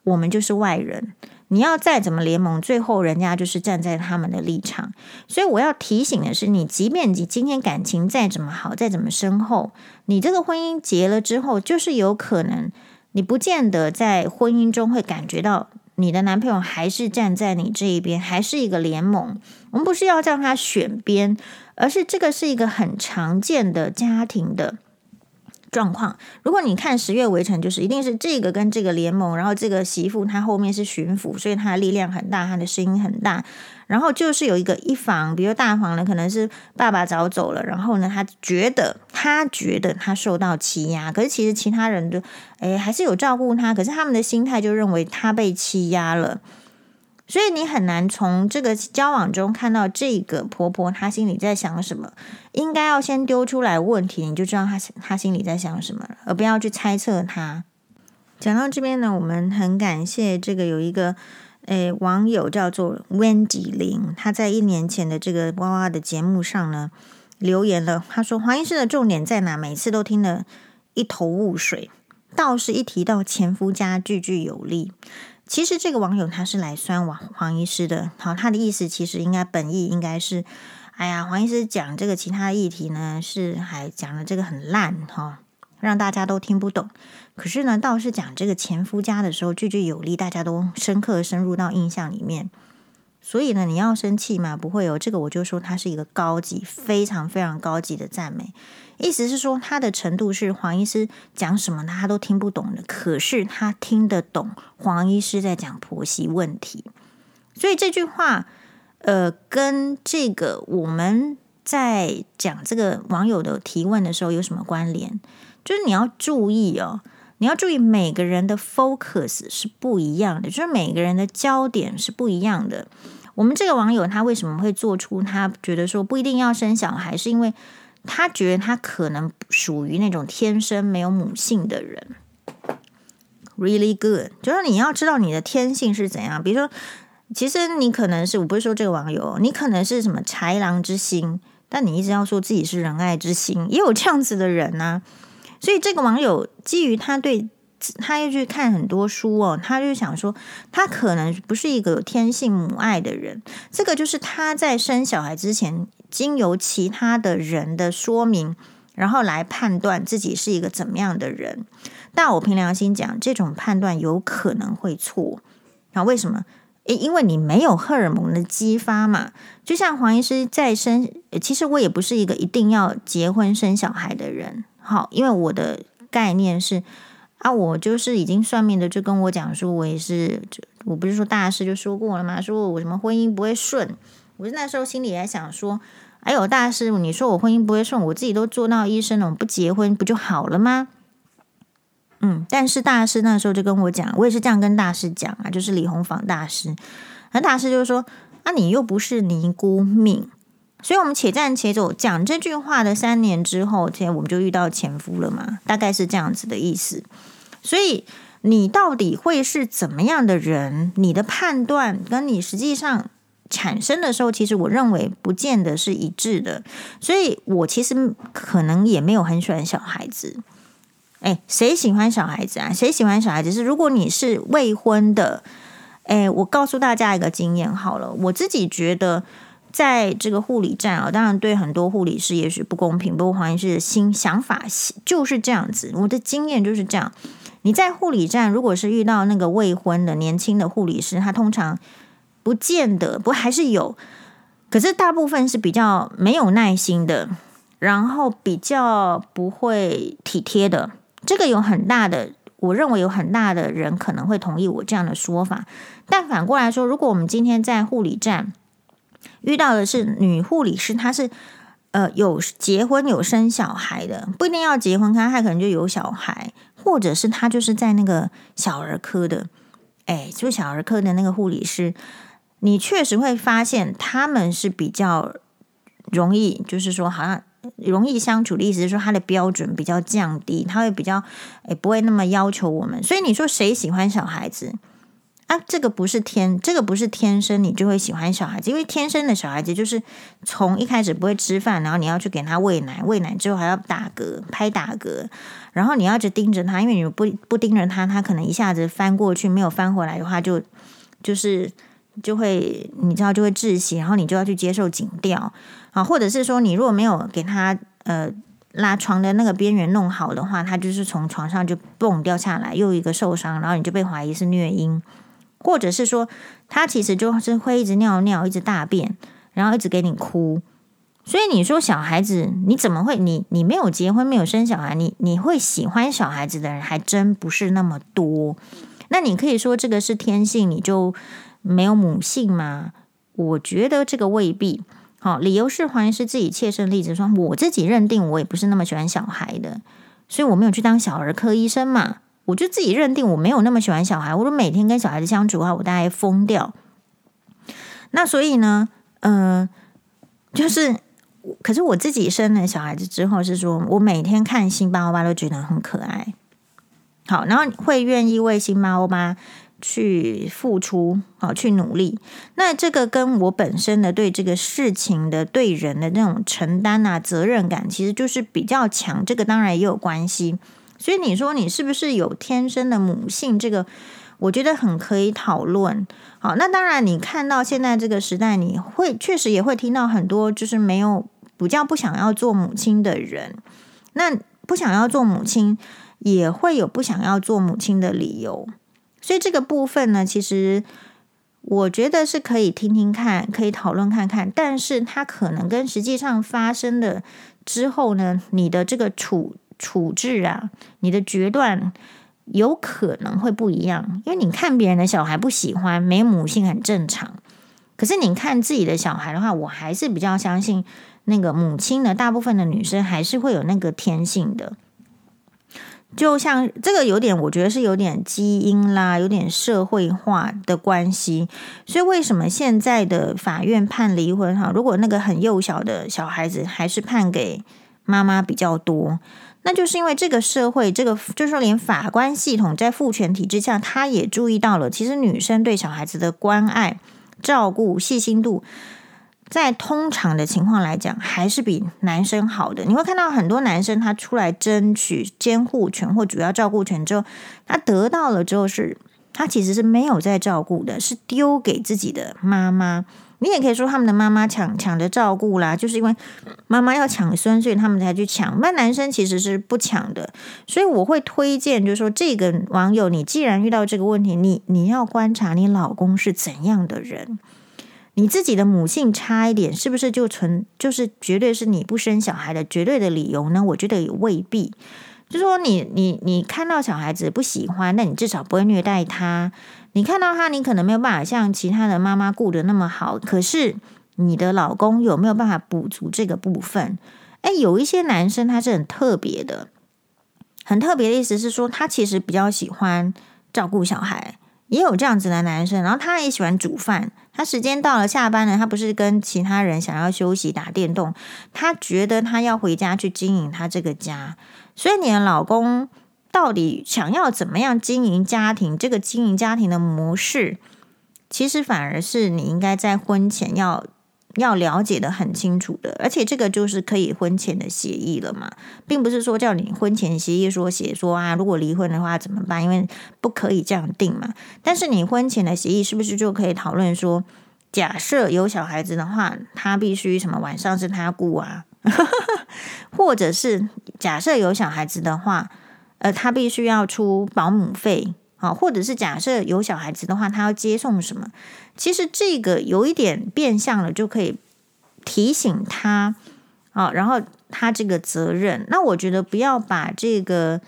我们就是外人，你要再怎么联盟，最后人家就是站在他们的立场。所以我要提醒的是，你即便你今天感情再怎么好，再怎么深厚，你这个婚姻结了之后，就是有可能。你不见得在婚姻中会感觉到你的男朋友还是站在你这一边，还是一个联盟。我们不是要让他选边，而是这个是一个很常见的家庭的状况，如果你看《十月围城》，就是一定是这个跟这个联盟，然后这个媳妇她后面是巡抚，所以她的力量很大，她的声音很大。然后就是有一个一房，比如大房呢，可能是爸爸早走了，然后呢，他觉得他觉得他受到欺压，可是其实其他人都诶还是有照顾他，可是他们的心态就认为他被欺压了。所以你很难从这个交往中看到这个婆婆她心里在想什么，应该要先丢出来问题，你就知道她她心里在想什么，而不要去猜测她。讲到这边呢，我们很感谢这个有一个诶网友叫做 Wendy 林，他在一年前的这个娃娃的节目上呢留言了，他说黄医师的重点在哪？每次都听得一头雾水，倒是一提到前夫家句句有力。其实这个网友他是来酸黄黄医师的，好，他的意思其实应该本意应该是，哎呀，黄医师讲这个其他议题呢，是还讲的这个很烂哈，让大家都听不懂。可是呢，倒是讲这个前夫家的时候，句句有力，大家都深刻深入到印象里面。所以呢，你要生气吗？不会有、这个，我就说他是一个高级、非常非常高级的赞美。意思是说，他的程度是黄医师讲什么他都听不懂的，可是他听得懂黄医师在讲婆媳问题。所以这句话，呃，跟这个我们在讲这个网友的提问的时候有什么关联？就是你要注意哦，你要注意每个人的 focus 是不一样的，就是每个人的焦点是不一样的。我们这个网友他为什么会做出他觉得说不一定要生小孩，是因为。他觉得他可能属于那种天生没有母性的人，really good。就是你要知道你的天性是怎样。比如说，其实你可能是，我不是说这个网友，你可能是什么豺狼之心，但你一直要说自己是仁爱之心，也有这样子的人呢、所以这个网友基于他对，他又去看很多书哦，他就想说，他可能不是一个有天性母爱的人。这个就是他在生小孩之前。经由其他的人的说明，然后来判断自己是一个怎么样的人。但我凭良心讲，这种判断有可能会错。那为什么？因为你没有荷尔蒙的激发嘛。就像黄医师在生，其实我也不是一个一定要结婚生小孩的人。好，因为我的概念是啊，我就是已经算命的就跟我讲说，我也是，我不是说大师就说过了吗？说我什么婚姻不会顺，我那时候心里也想说，哎呦，大师，你说我婚姻不会顺，我自己都做到医生了，我不结婚不就好了吗？嗯，但是大师那时候就跟我讲，我也是这样跟大师讲啊，就是李弘昉大师，那大师就说，啊，你又不是尼姑命。所以，我们且战且走。讲这句话的三年之后，天我们就遇到前夫了嘛？大概是这样子的意思。所以，你到底会是怎么样的人？你的判断跟你实际上产生的时候，其实我认为不见得是一致的。所以我其实可能也没有很喜欢小孩子。哎，谁喜欢小孩子啊？谁喜欢小孩子？是如果你是未婚的，哎，我告诉大家一个经验好了，我自己觉得。在这个护理站啊，当然对很多护理师也许不公平，不过黄医师的心想法就是这样子，我的经验就是这样。你在护理站，如果是遇到那个未婚的年轻的护理师，他通常不见得，不还是有，可是大部分是比较没有耐心的，然后比较不会体贴的。这个有很大的，我认为有很大的人可能会同意我这样的说法。但反过来说，如果我们今天在护理站，遇到的是女护理师，她是呃有结婚有生小孩的，不一定要结婚，她她可能就有小孩，或者是她就是在那个小儿科的，哎，就小儿科的那个护理师，你确实会发现他们是比较容易，就是说好像容易相处的意思是说他的标准比较降低，他会比较哎不会那么要求我们，所以你说谁喜欢小孩子？啊，这个不是天，这个不是天生你就会喜欢小孩子，因为天生的小孩子就是从一开始不会吃饭，然后你要去给他喂奶，喂奶之后还要打嗝、拍打嗝，然后你要一直盯着他，因为你不不盯着他，他可能一下子翻过去，没有翻回来的话就，就就是就会你知道就会窒息，然后你就要去接受警吊啊，或者是说你如果没有给他呃拉床的那个边缘弄好的话，他就是从床上就蹦掉下来，又一个受伤，然后你就被怀疑是虐婴。或者是说，他其实就是会一直尿尿，一直大便，然后一直给你哭。所以你说小孩子，你怎么会？你你没有结婚，没有生小孩，你你会喜欢小孩子的人还真不是那么多。那你可以说这个是天性，你就没有母性吗？我觉得这个未必。好，理由是黄医师自己切身例子说，我自己认定我也不是那么喜欢小孩的，所以我没有去当小儿科医生嘛。我就自己认定我没有那么喜欢小孩，我说每天跟小孩子相处的话，我大概疯掉。那所以呢，嗯、呃，就是，可是我自己生了小孩子之后，是说我每天看辛巴欧巴都觉得很可爱，好，然后会愿意为辛巴欧巴去付出，好，去努力。那这个跟我本身的对这个事情的对人的那种承担啊、责任感，其实就是比较强。这个当然也有关系。所以你说你是不是有天生的母性？这个我觉得很可以讨论。好，那当然，你看到现在这个时代，你会确实也会听到很多就是没有比较不想要做母亲的人。那不想要做母亲，也会有不想要做母亲的理由。所以这个部分呢，其实我觉得是可以听听看，可以讨论看看。但是它可能跟实际上发生的之后呢，你的这个处。处置啊，你的决断有可能会不一样，因为你看别人的小孩不喜欢，没母性很正常。可是你看自己的小孩的话，我还是比较相信那个母亲的。大部分的女生还是会有那个天性的，就像这个有点，我觉得是有点基因啦，有点社会化的关系。所以为什么现在的法院判离婚哈？如果那个很幼小的小孩子，还是判给妈妈比较多。那就是因为这个社会，这个就是说，连法官系统在父权体制下，他也注意到了，其实女生对小孩子的关爱、照顾、细心度，在通常的情况来讲，还是比男生好的。你会看到很多男生他出来争取监护权或主要照顾权之后，他得到了之后是，他其实是没有在照顾的，是丢给自己的妈妈。你也可以说他们的妈妈抢抢着照顾啦，就是因为妈妈要抢孙，所以他们才去抢。那男生其实是不抢的，所以我会推荐，就是说这个网友，你既然遇到这个问题，你你要观察你老公是怎样的人，你自己的母性差一点，是不是就存就是绝对是你不生小孩的绝对的理由呢？我觉得也未必。就说你你你看到小孩子不喜欢，那你至少不会虐待他。你看到他，你可能没有办法像其他的妈妈顾得那么好，可是你的老公有没有办法补足这个部分？哎，有一些男生他是很特别的，很特别的意思是说，他其实比较喜欢照顾小孩，也有这样子的男生，然后他也喜欢煮饭。他时间到了，下班了，他不是跟其他人想要休息打电动，他觉得他要回家去经营他这个家。所以你的老公到底想要怎么样经营家庭？这个经营家庭的模式，其实反而是你应该在婚前要要了解的很清楚的。而且这个就是可以婚前的协议了嘛，并不是说叫你婚前协议说写说啊，如果离婚的话怎么办？因为不可以这样定嘛。但是你婚前的协议是不是就可以讨论说？假设有小孩子的话，他必须什么晚上是他顾啊，*laughs* 或者是假设有小孩子的话，呃，他必须要出保姆费啊，或者是假设有小孩子的话，他要接送什么？其实这个有一点变相了，就可以提醒他啊，然后他这个责任。那我觉得不要把这个，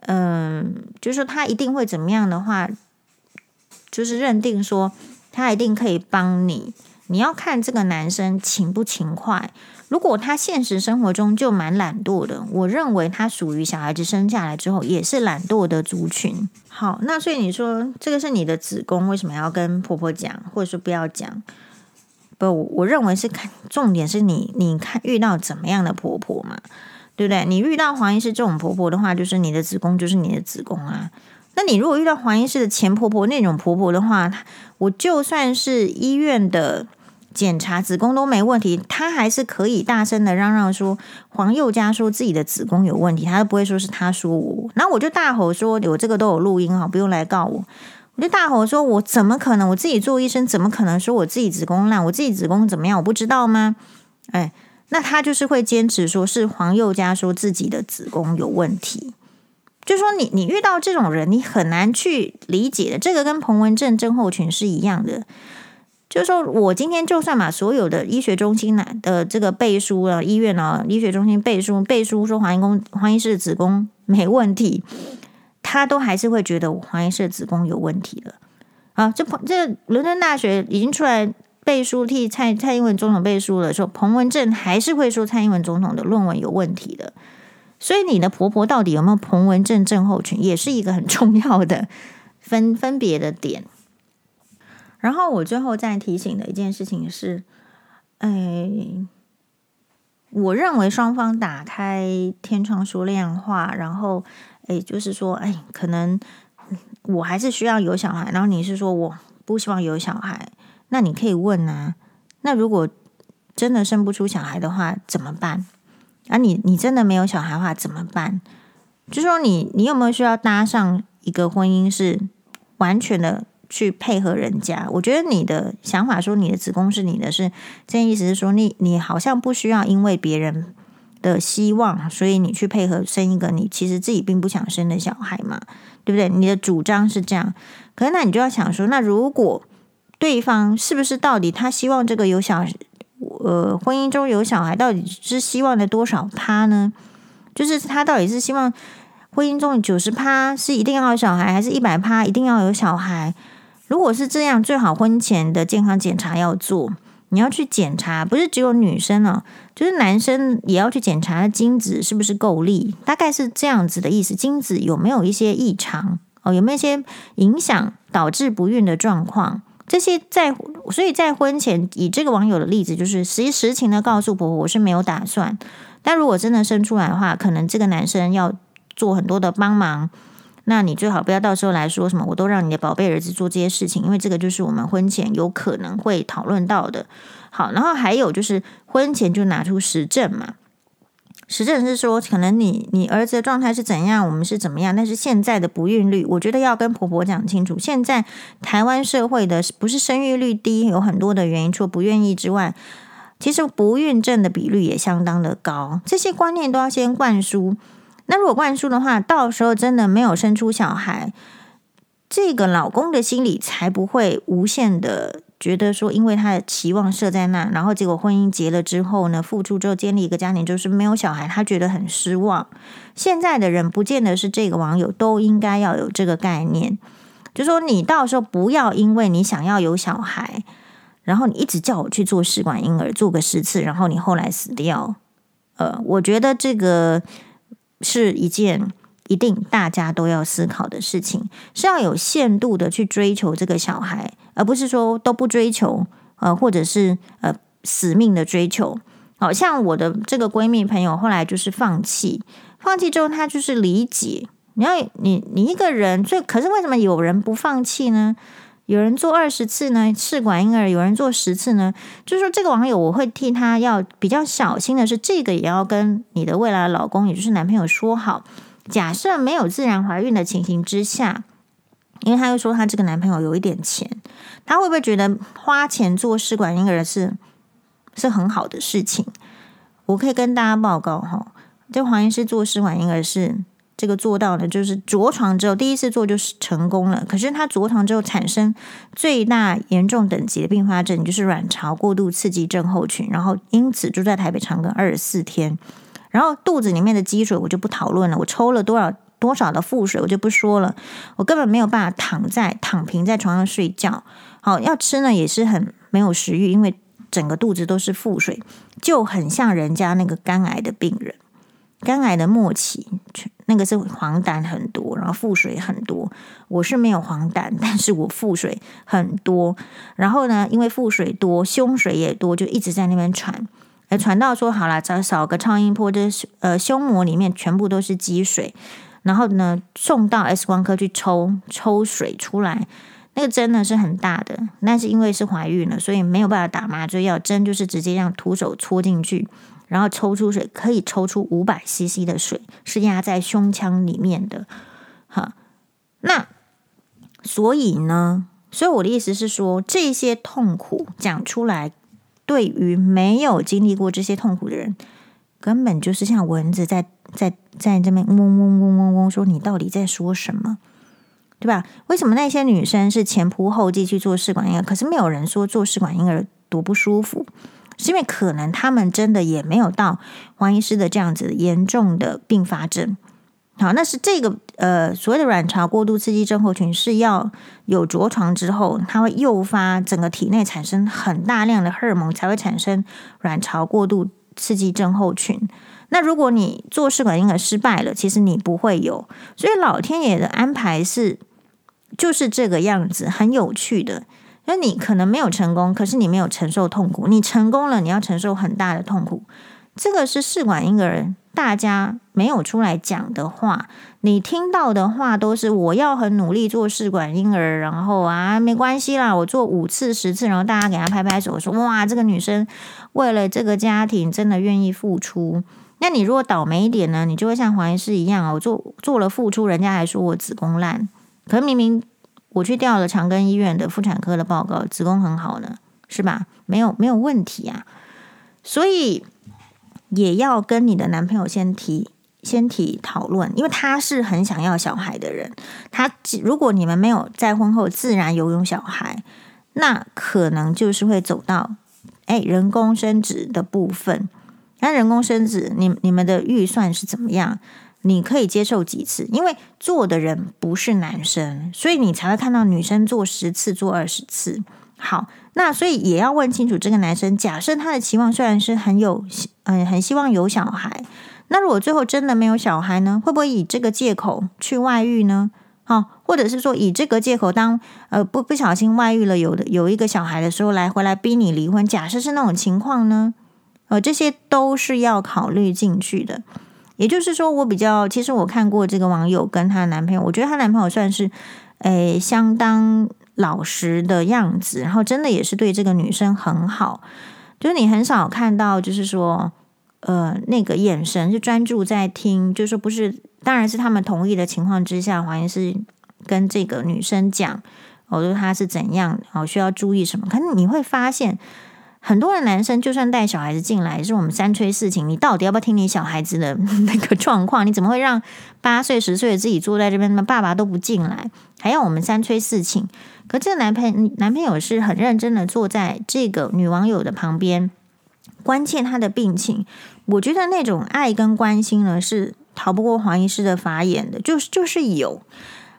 嗯、就是说他一定会怎么样的话，就是认定说。他一定可以帮你，你要看这个男生勤不勤快。如果他现实生活中就蛮懒惰的，我认为他属于小孩子生下来之后也是懒惰的族群。好，那所以你说这个是你的子宫，为什么要跟婆婆讲，或者说不要讲？不，我认为是看重点是你，你看遇到怎么样的婆婆嘛，对不对？你遇到黄医师这种婆婆的话，就是你的子宫就是你的子宫啊。那你如果遇到黄医师的前婆婆那种婆婆的话，我就算是医院的检查子宫都没问题，他还是可以大声的嚷嚷说黄宥嘉说自己的子宫有问题，他都不会说是他说我。然后我就大吼说，我这个都有录音哈，不用来告我。我就大吼说，我怎么可能？我自己做医生怎么可能说我自己子宫烂？我自己子宫怎么样？我不知道吗？哎，那他就是会坚持说是黄宥嘉说自己的子宫有问题。就说你，你遇到这种人，你很难去理解的。这个跟彭文正症候群是一样的。就是说我今天就算把所有的医学中心的这个背书啊，医院啊，医学中心背书背书说黄医公黄医师的子宫没问题，他都还是会觉得黄医师的子宫有问题了。啊，这彭这伦敦大学已经出来背书替蔡蔡英文总统背书了，说彭文正还是会说蔡英文总统的论文有问题的。所以你的婆婆到底有没有彭文正症候群，也是一个很重要的分分别的点。然后我最后再提醒的一件事情是，哎，我认为双方打开天窗说亮话，然后哎，就是说，哎，可能我还是需要有小孩，然后你是说我不希望有小孩，那你可以问啊，那如果真的生不出小孩的话，怎么办？啊你，你真的没有小孩的话怎么办？就说你你有没有需要搭上一个婚姻是完全的去配合人家？我觉得你的想法说你的子宫是你的是，是这意思是说你你好像不需要因为别人的希望，所以你去配合生一个你其实自己并不想生的小孩嘛，对不对？你的主张是这样，可是那你就要想说，那如果对方是不是到底他希望这个有小？呃，婚姻中有小孩，到底是希望的多少趴呢？就是他到底是希望婚姻中九十趴是一定要有小孩，还是一百趴一定要有小孩？如果是这样，最好婚前的健康检查要做。你要去检查，不是只有女生哦，就是男生也要去检查精子是不是够力，大概是这样子的意思。精子有没有一些异常哦？有没有一些影响导致不孕的状况？这些在，所以在婚前以这个网友的例子，就是实实情的告诉婆婆，我是没有打算。但如果真的生出来的话，可能这个男生要做很多的帮忙。那你最好不要到时候来说什么，我都让你的宝贝儿子做这些事情，因为这个就是我们婚前有可能会讨论到的。好，然后还有就是婚前就拿出实证嘛。实证是说，可能你你儿子的状态是怎样，我们是怎么样，但是现在的不孕率，我觉得要跟婆婆讲清楚。现在台湾社会的不是生育率低，有很多的原因，除不愿意之外，其实不孕症的比率也相当的高。这些观念都要先灌输。那如果灌输的话，到时候真的没有生出小孩，这个老公的心里才不会无限的觉得说，因为他的期望设在那，然后结果婚姻结了之后呢，付出之后建立一个家庭，就是没有小孩，他觉得很失望。现在的人不见得是这个网友都应该要有这个概念，就说你到时候不要因为你想要有小孩，然后你一直叫我去做试管婴儿，做个十次，然后你后来死掉。呃，我觉得这个是一件一定大家都要思考的事情，是要有限度的去追求这个小孩。而不是说都不追求，呃，或者是呃死命的追求。好像我的这个闺蜜朋友后来就是放弃，放弃之后她就是理解。你要你你一个人，所以可是为什么有人不放弃呢？有人做二十次呢，试管婴儿，有人做十次呢？就是说这个网友，我会替他要比较小心的是，这个也要跟你的未来的老公，也就是男朋友说好。假设没有自然怀孕的情形之下。因为他又说他这个男朋友有一点钱，他会不会觉得花钱做试管婴儿是是很好的事情？我可以跟大家报告哈，这黄医师做试管婴儿是这个做到的，就是着床之后第一次做就是成功了。可是他着床之后产生最大严重等级的并发症，就是卵巢过度刺激症候群，然后因此住在台北长庚二十四天，然后肚子里面的积水我就不讨论了，我抽了多少。多少的腹水我就不说了，我根本没有办法躺在躺平在床上睡觉。好，要吃呢也是很没有食欲，因为整个肚子都是腹水，就很像人家那个肝癌的病人，肝癌的末期，那个是黄疸很多，然后腹水很多。我是没有黄疸，但是我腹水很多。然后呢，因为腹水多，胸水也多，就一直在那边喘，哎，喘到说好了，找扫个超音波，这呃胸膜里面全部都是积水。然后呢，送到 X 光科去抽抽水出来，那个针呢是很大的，但是因为是怀孕了，所以没有办法打麻醉药，针就是直接让徒手戳进去，然后抽出水，可以抽出五百 CC 的水，是压在胸腔里面的。哈，那所以呢，所以我的意思是说，这些痛苦讲出来，对于没有经历过这些痛苦的人，根本就是像蚊子在。在在这边嗡嗡嗡嗡嗡说，你到底在说什么，对吧？为什么那些女生是前仆后继去做试管婴儿，可是没有人说做试管婴儿多不舒服？是因为可能他们真的也没有到黄医师的这样子严重的并发症。好，那是这个呃所谓的卵巢过度刺激症候群是要有着床之后，它会诱发整个体内产生很大量的荷尔蒙，才会产生卵巢过度刺激症候群。那如果你做试管婴儿失败了，其实你不会有，所以老天爷的安排是就是这个样子，很有趣的。那你可能没有成功，可是你没有承受痛苦；你成功了，你要承受很大的痛苦。这个是试管婴儿大家没有出来讲的话，你听到的话都是我要很努力做试管婴儿，然后啊没关系啦，我做五次十次，然后大家给他拍拍手说哇，这个女生为了这个家庭真的愿意付出。那你如果倒霉一点呢？你就会像黄医师一样，我做做了付出，人家还说我子宫烂，可是明明我去调了长庚医院的妇产科的报告，子宫很好呢，是吧？没有没有问题啊。所以也要跟你的男朋友先提先提讨论，因为他是很想要小孩的人。他如果你们没有在婚后自然有有小孩，那可能就是会走到哎人工生殖的部分。那人工生殖，你你们的预算是怎么样？你可以接受几次？因为做的人不是男生，所以你才会看到女生做十次、做二十次。好，那所以也要问清楚这个男生。假设他的期望虽然是很有，嗯，很希望有小孩，那如果最后真的没有小孩呢？会不会以这个借口去外遇呢？好，或者是说以这个借口当呃不不小心外遇了，有的有一个小孩的时候来回来逼你离婚？假设是那种情况呢？呃，这些都是要考虑进去的。也就是说，我比较，其实我看过这个网友跟她男朋友，我觉得她男朋友算是，诶，相当老实的样子，然后真的也是对这个女生很好。就是你很少看到，就是说，呃，那个眼神是专注在听，就是说不是，当然是他们同意的情况之下，怀疑是跟这个女生讲，我说她是怎样，哦，需要注意什么。可是你会发现。很多的男生就算带小孩子进来，是我们三催四请，你到底要不要听你小孩子的那个状况？你怎么会让八岁十岁的自己坐在这边，爸爸都不进来，还要我们三催四请？可这个男朋男朋友是很认真的坐在这个女网友的旁边，关切她的病情。我觉得那种爱跟关心呢，是逃不过黄医师的法眼的，就是就是有。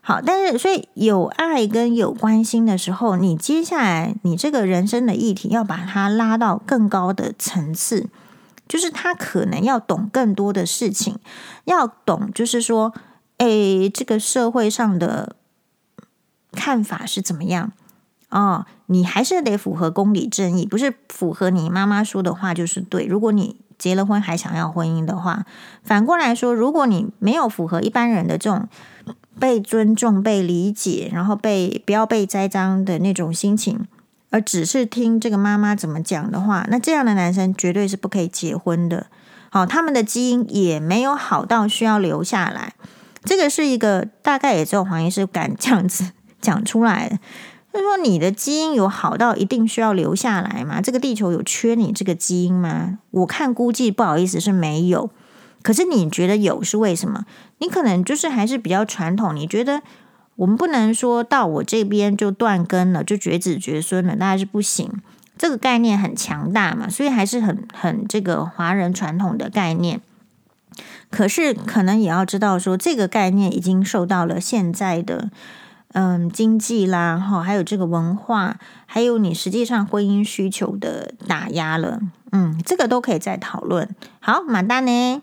好，但是所以有爱跟有关心的时候，你接下来你这个人生的议题要把它拉到更高的层次，就是他可能要懂更多的事情，要懂就是说，诶，这个社会上的看法是怎么样哦，你还是得符合公理正义，不是符合你妈妈说的话就是对。如果你结了婚还想要婚姻的话，反过来说，如果你没有符合一般人的这种。被尊重、被理解，然后被不要被栽赃的那种心情，而只是听这个妈妈怎么讲的话，那这样的男生绝对是不可以结婚的。好，他们的基因也没有好到需要留下来。这个是一个大概也只有黄医师敢这样子讲出来的。就是说，你的基因有好到一定需要留下来吗？这个地球有缺你这个基因吗？我看估计不好意思是没有。可是你觉得有是为什么？你可能就是还是比较传统，你觉得我们不能说到我这边就断根了，就绝子绝孙了，那还是不行。这个概念很强大嘛，所以还是很很这个华人传统的概念。可是可能也要知道说，这个概念已经受到了现在的嗯经济啦，哈，还有这个文化，还有你实际上婚姻需求的打压了。嗯，这个都可以再讨论。好，马大呢？